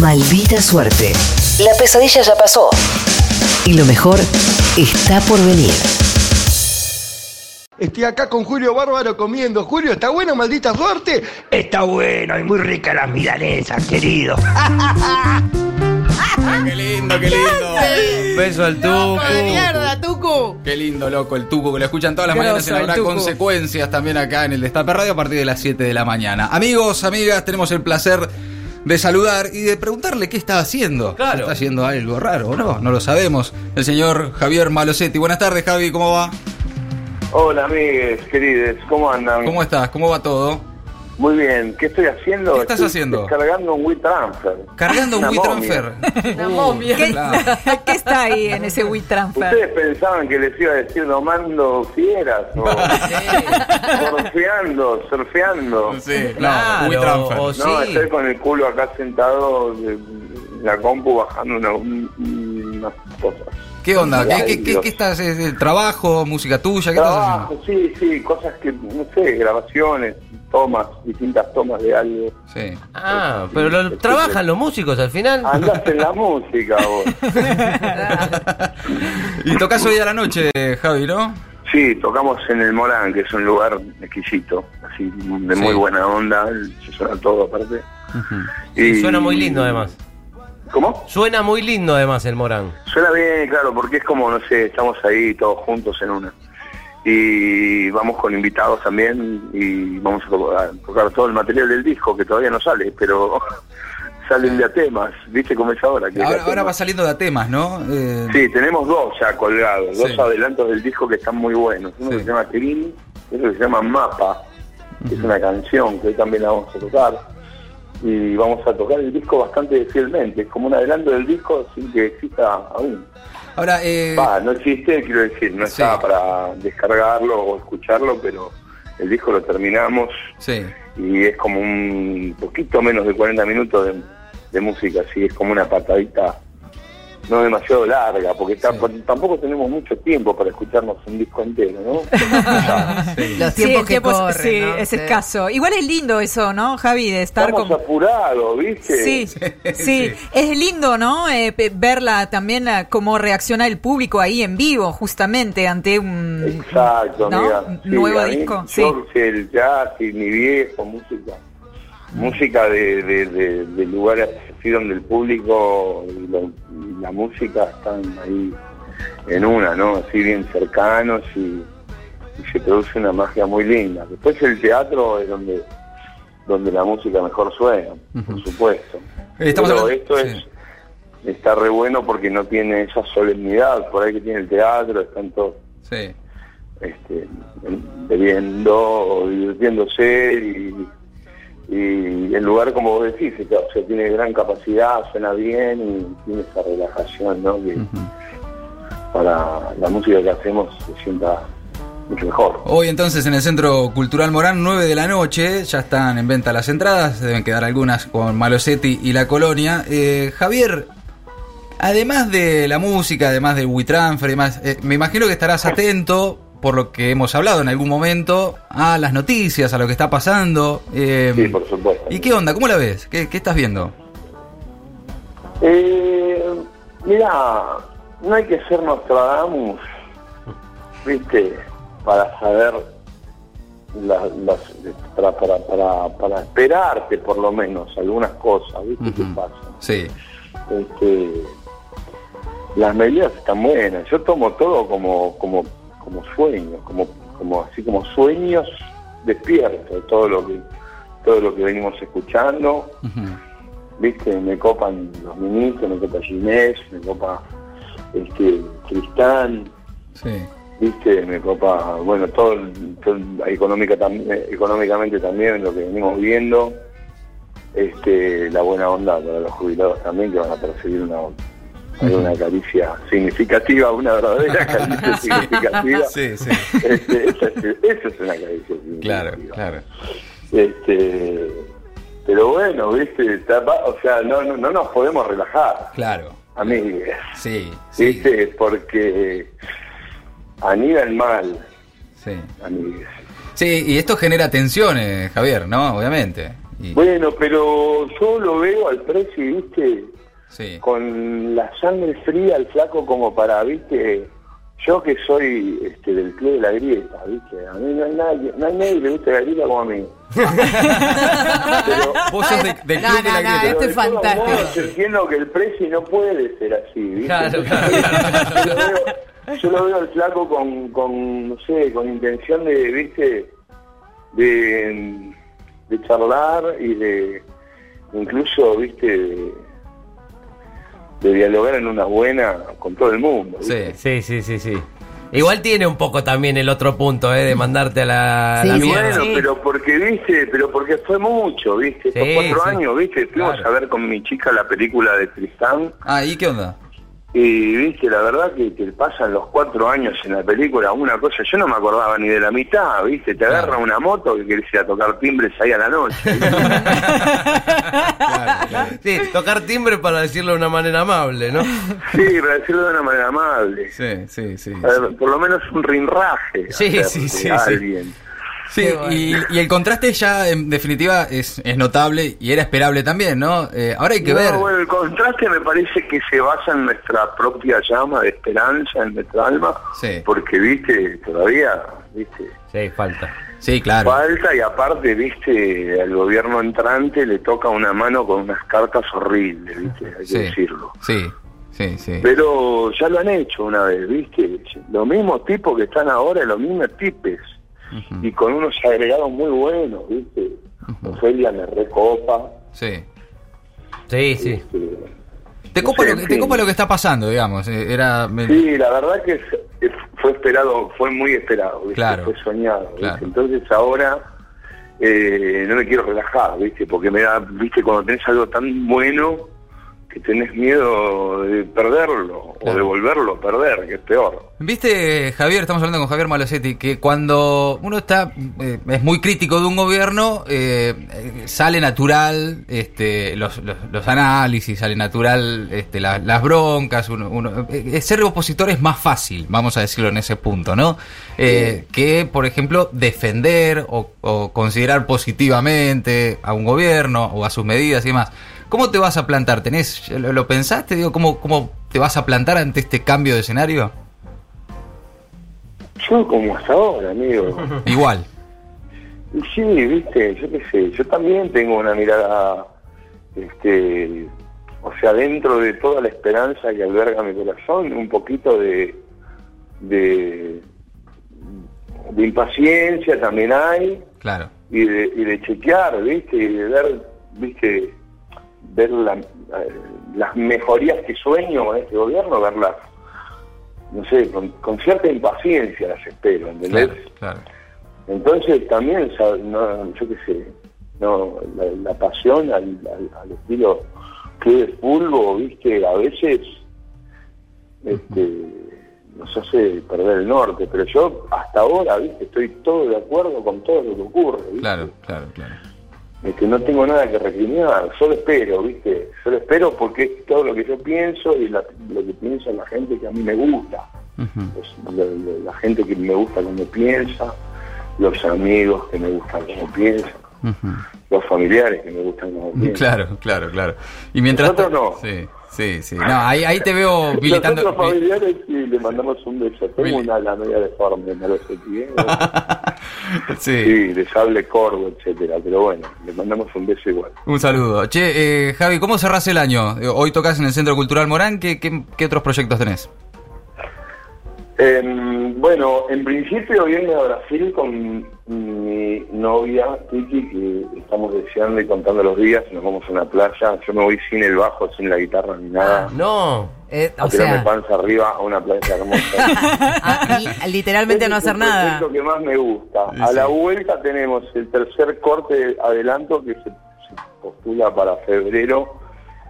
Maldita suerte. La pesadilla ya pasó. Y lo mejor está por venir. Estoy acá con Julio Bárbaro comiendo. Julio, ¿está bueno, maldita suerte? Está bueno y muy rica las milanesas, querido. Qué lindo, qué lindo. Beso al Tucu. mierda, Tucu! Qué lindo, loco, el Tucu, que lo escuchan todas las Grosso, mañanas y habrá consecuencias también acá en el Destape Radio a partir de las 7 de la mañana. Amigos, amigas, tenemos el placer de saludar y de preguntarle qué está haciendo. Claro. ¿Está haciendo algo raro o no? No lo sabemos. El señor Javier Malosetti. Buenas tardes, Javi, ¿cómo va? Hola, amigues, queridos, ¿cómo andan? ¿Cómo estás? ¿Cómo va todo? Muy bien, ¿qué estoy haciendo? ¿Qué estás Estoy haciendo? Descargando un WeTransfer. Cargando un WeTransfer. Una momia. ¿Qué, Claro. qué está ahí en ese WeTransfer? ¿Ustedes pensaban que les iba a decir domando fieras o surfeando, surfeando? Sí, Claro, no, WeTransfer. o No, sí. estoy con el culo acá sentado de- en la compu bajando una- un- unas cosas. ¿Qué onda? ¿Qué, qué, qué, qué estás? ¿Es el trabajo? ¿Música tuya? ¿Qué estás Trabajo, sí, sí, cosas que, no sé, grabaciones, tomas, distintas tomas de algo. Sí. Ah, pero lo, trabajan los músicos al final. Andás en la música vos. Y tocas hoy a la noche, Javi, ¿no? Sí, tocamos en el Morán, que es un lugar exquisito, así de muy Sí. buena onda, se suena todo aparte. Sí, suena muy lindo además. ¿Cómo? Suena muy lindo además el Morán. Suena bien, claro, porque es como, no sé, estamos ahí todos juntos en una. Y vamos con invitados también y vamos a, to- a tocar todo el material del disco, que todavía no sale, pero salen de a temas, ¿viste cómo es ahora? Que a Ahora, ahora va saliendo de temas, ¿no? Eh, Sí, tenemos dos ya colgados, dos adelantos del disco que están muy buenos. Uno Sí. que se llama y otro que se llama Mapa, que es una canción que hoy también la vamos a tocar. Y vamos a tocar el disco bastante fielmente, es como un adelanto del disco sin que exista aún. Ahora, eh, no existe, quiero decir, no Sí. está para descargarlo o escucharlo, pero el disco lo terminamos sí. y es como un poquito menos de 40 minutos de, de música, así es como una patadita no demasiado larga, porque ta- tampoco tenemos mucho tiempo para escucharnos un disco entero, ¿no? Los Sí, tiempos el que tiempo es- corren, sí, ¿no? es Sí. escaso. Igual es lindo eso, ¿no, Javi? De estar Estamos con... apurados, ¿viste? Sí, sí, es lindo, ¿no? Eh, pe- verla también eh, cómo reacciona el público ahí en vivo, justamente ante un Exacto, ¿no? amiga. Un Sí, nuevo a mí, disco. Sí. El jazz y mi viejo, música. Música de, de, de- de lugares así donde el público y, lo- y la música están ahí en una, ¿no? Así bien cercanos y, y se produce una magia muy linda. Después el teatro es donde donde la música mejor suena, por supuesto. Eh, estamos Pero hablando- esto sí. es está re bueno porque no tiene esa solemnidad por ahí que tiene el teatro, están todos Sí. este, bebiendo divirtiéndose y, y el lugar como vos decís, o sea, tiene gran capacidad, suena bien y tiene esa relajación, ¿no? Que para la música que hacemos se sienta mucho mejor. Hoy entonces en el Centro Cultural Morán, 9 de la noche, ya están en venta las entradas, deben quedar algunas con Malosetti y la colonia. Eh, Javier, además de la música, además del WeTransfer y demás, eh, me imagino que estarás atento, por lo que hemos hablado en algún momento, a las noticias, a lo que está pasando. eh, Sí, por supuesto. ¿Y qué onda? ¿Cómo la ves? ¿Qué, qué estás viendo? Eh, mira, no hay que ser Nostradamus, ¿viste? Para saber, la- las, para, para, para, para esperarte por lo menos algunas cosas, ¿viste? ¿Qué pasa? Sí, Este, las medidas están buenas. Yo tomo todo como, como, como sueños, como, como así como sueños despiertos, todo lo que, todo lo que venimos escuchando. Viste, me copan los ministros, me copa Ginés, me copa este sí. viste, me copa, bueno, todo, todo económica tam- económicamente también lo que venimos viendo, este, la buena onda para los jubilados también que van a percibir una una caricia significativa, una verdadera caricia significativa. Sí, sí. Este, esa, es, esa es una caricia significativa. Claro, claro. Este, pero bueno, viste, o sea, no, no, no nos podemos relajar, Claro. amigues, Sí, sí. viste, porque anida el mal, Sí. amigues. Sí, y esto genera tensiones, Javier, ¿no? Obviamente. Y- Bueno, pero yo lo veo al precio, viste, sí. con la sangre fría, el flaco como para, viste, yo que soy este, del club de la grieta, viste, a mí no hay nadie, no hay nadie que le guste la grieta como a mí. Pero, Vos sos de- del No, club de la no, no, grieta. esto es fantástico. entiendo que el precio no puede ser así, viste. Claro, Entonces, claro, Yo, lo veo, yo lo veo al flaco con, con, no sé, con intención de, viste, de, de charlar y de, incluso, viste, de, de dialogar en una buena con todo el mundo. ¿viste? Sí. Sí, sí, sí, sí. Igual tiene un poco también el otro punto, ¿eh? De mandarte a la, Sí, la sí, mierda. Bueno, Sí. pero porque, viste, pero porque fue mucho, viste, estos Sí, cuatro sí. años, viste, fuimos Claro. a ver con mi chica la película de Tristán Ah, ¿y qué onda? Y, viste, la verdad que, que pasan los cuatro años en la película, una cosa, yo no me acordaba ni de la mitad, viste, te agarra Claro. una moto que querés ir a tocar timbres ahí a la noche. ¿viste? Claro, claro. Sí, tocar timbre para decirlo de una manera amable, ¿no? sí, para decirlo de una manera amable. Sí, sí, sí. Por lo menos un rinraje. Sí, sí, sí. alguien. Sí, Bueno. y, y el contraste ya en definitiva es, es notable y era esperable también, ¿no? Eh, ahora hay que No, ver. bueno, el contraste me parece que se basa en nuestra propia llama de esperanza, en nuestra alma, Sí. porque, viste, todavía, viste, Sí, falta. Sí, claro. falta y aparte, viste, al gobierno entrante le toca una mano con unas cartas horribles, viste, hay que Sí, decirlo. sí, sí, sí. Pero ya lo han hecho una vez, viste, los mismos tipos que están ahora, los mismos tipes, Y con unos agregados muy buenos, viste, Ofelia me recopa. Sí. Sí, sí. este, Te No copa, sé, lo que, te copa lo que está pasando, digamos. eh, Era. me- Sí, la verdad que fue esperado, fue muy esperado, ¿viste? Claro. fue soñado. ¿viste? Claro. Entonces ahora eh, no me quiero relajar, ¿viste? Porque me da, ¿viste? Cuando tenés algo tan bueno que tenés miedo de perderlo Claro. o de volverlo a perder, que es peor. Viste, Javier, estamos hablando con Javier Malosetti, que cuando uno está eh, es muy crítico de un gobierno, eh, eh, sale natural este, los, los, los análisis, sale natural este, la- las broncas. Uno, uno- eh, ser opositor es más fácil, vamos a decirlo en ese punto, ¿no? Que, por ejemplo, defender o, o considerar positivamente a un gobierno o a sus medidas y demás. ¿Cómo te vas a plantar? ¿Tenés, lo, lo pensaste? Digo, ¿cómo, ¿Cómo te vas a plantar ante este cambio de escenario? Yo como hasta ahora, amigo. Igual. Sí, viste, yo qué sé, yo también tengo una mirada, este, o sea, dentro de toda la esperanza que alberga mi corazón, un poquito de, de, de impaciencia también hay, Claro. y de, y de chequear, viste, y de ver, viste, ver la- eh, las mejorías que sueño con este gobierno, verlas, no sé, con, con cierta impaciencia las espero, ¿entendés? Claro, claro. Entonces también, no, yo qué sé, no, la, la pasión al, al- al estilo club de fútbol, viste, a veces este, nos hace perder el norte, pero yo hasta ahora, viste, estoy todo de acuerdo con todo lo que ocurre, ¿viste? Claro, claro, claro. Este, no tengo nada que recriminar, solo espero, viste, solo espero porque es todo lo que yo pienso y la- lo que piensa la gente que a mí me gusta pues, la, la- la gente que me gusta como piensa, los amigos que me gustan como piensan, los familiares que me gustan como piensan. Claro, claro, claro. Y mientras Nosotros no. Sí, sí, sí. No, ahí, ahí te veo militando. otros familiares sí, le mandamos un beso. Tengo una la media deforme, no lo sé bien. sí. Sí, de sable corvo, etcétera. Pero bueno, le mandamos un beso igual. Un saludo. Che, eh, Javi, ¿cómo cerrás el año? Eh, Hoy tocas en el Centro Cultural Morán. ¿Qué, qué, qué otros proyectos tenés? Em, bueno, en principio viene a Brasil con mi novia Tiki, que estamos deseando y contando los días. Nos vamos a una playa. Yo me voy sin el bajo, sin la guitarra ni nada. No. Eh, a o tirarme sea, panza arriba a una playa hermosa. literalmente no Ese hacer es nada. proyecto que más me gusta. Sí, A la vuelta tenemos el tercer corte de adelanto que se, se postula para febrero.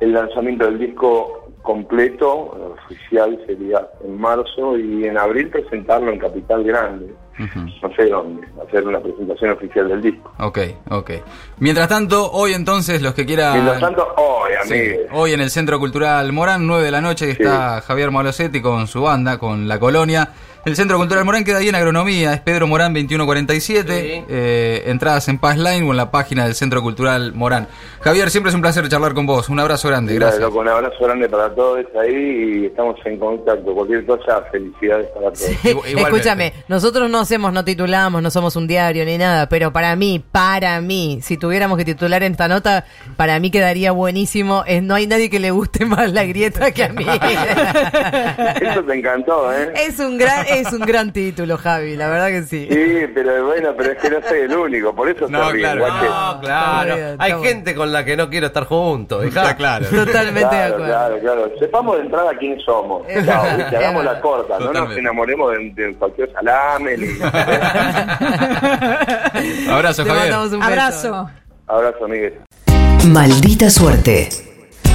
El lanzamiento del disco completo, oficial, sería en marzo y en abril presentarlo en Capital Grande. No sé dónde, hacer una presentación oficial del disco. Ok, ok. Mientras tanto, hoy entonces, los que quieran... Mientras tanto, hoy, Sí, hoy en el Centro Cultural Morán, 9 de la noche, está Javier Malosetti con su banda, con La Colonia. El Centro Cultural Morán queda ahí en Agronomía, es Pedro Morán 2147. Sí. Eh, entradas en Paz Line o en la página del Centro Cultural Morán. Javier, siempre es un placer charlar con vos. Un abrazo grande, gracias. loco, un abrazo grande para todos ahí y estamos en contacto. Cualquier cosa, felicidades para todos. Igualmente. Escúchame, nosotros no hacemos, no titulamos, no somos un diario ni nada, pero para mí, para mí, si tuviéramos que titular en esta nota, para mí quedaría buenísimo. Es, no hay nadie que le guste más la grieta que a mí. Eso te encantó, ¿eh? es un gran, es un gran título, Javi, la verdad que sí. Sí, pero bueno, pero es que no soy el único, por eso No, se claro. No, claro. Está bien, Hay gente con la que no quiero estar juntos. hija. Está claro. Totalmente de Claro, acuerdo. claro, claro. Sepamos de entrada quiénes somos. Es Hagamos la corta, no nos enamoremos de, de cualquier salame. Ni... Abrazo, Te Javier. un. Abrazo. Abrazo, Miguel. Maldita suerte.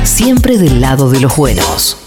Siempre del lado de los buenos.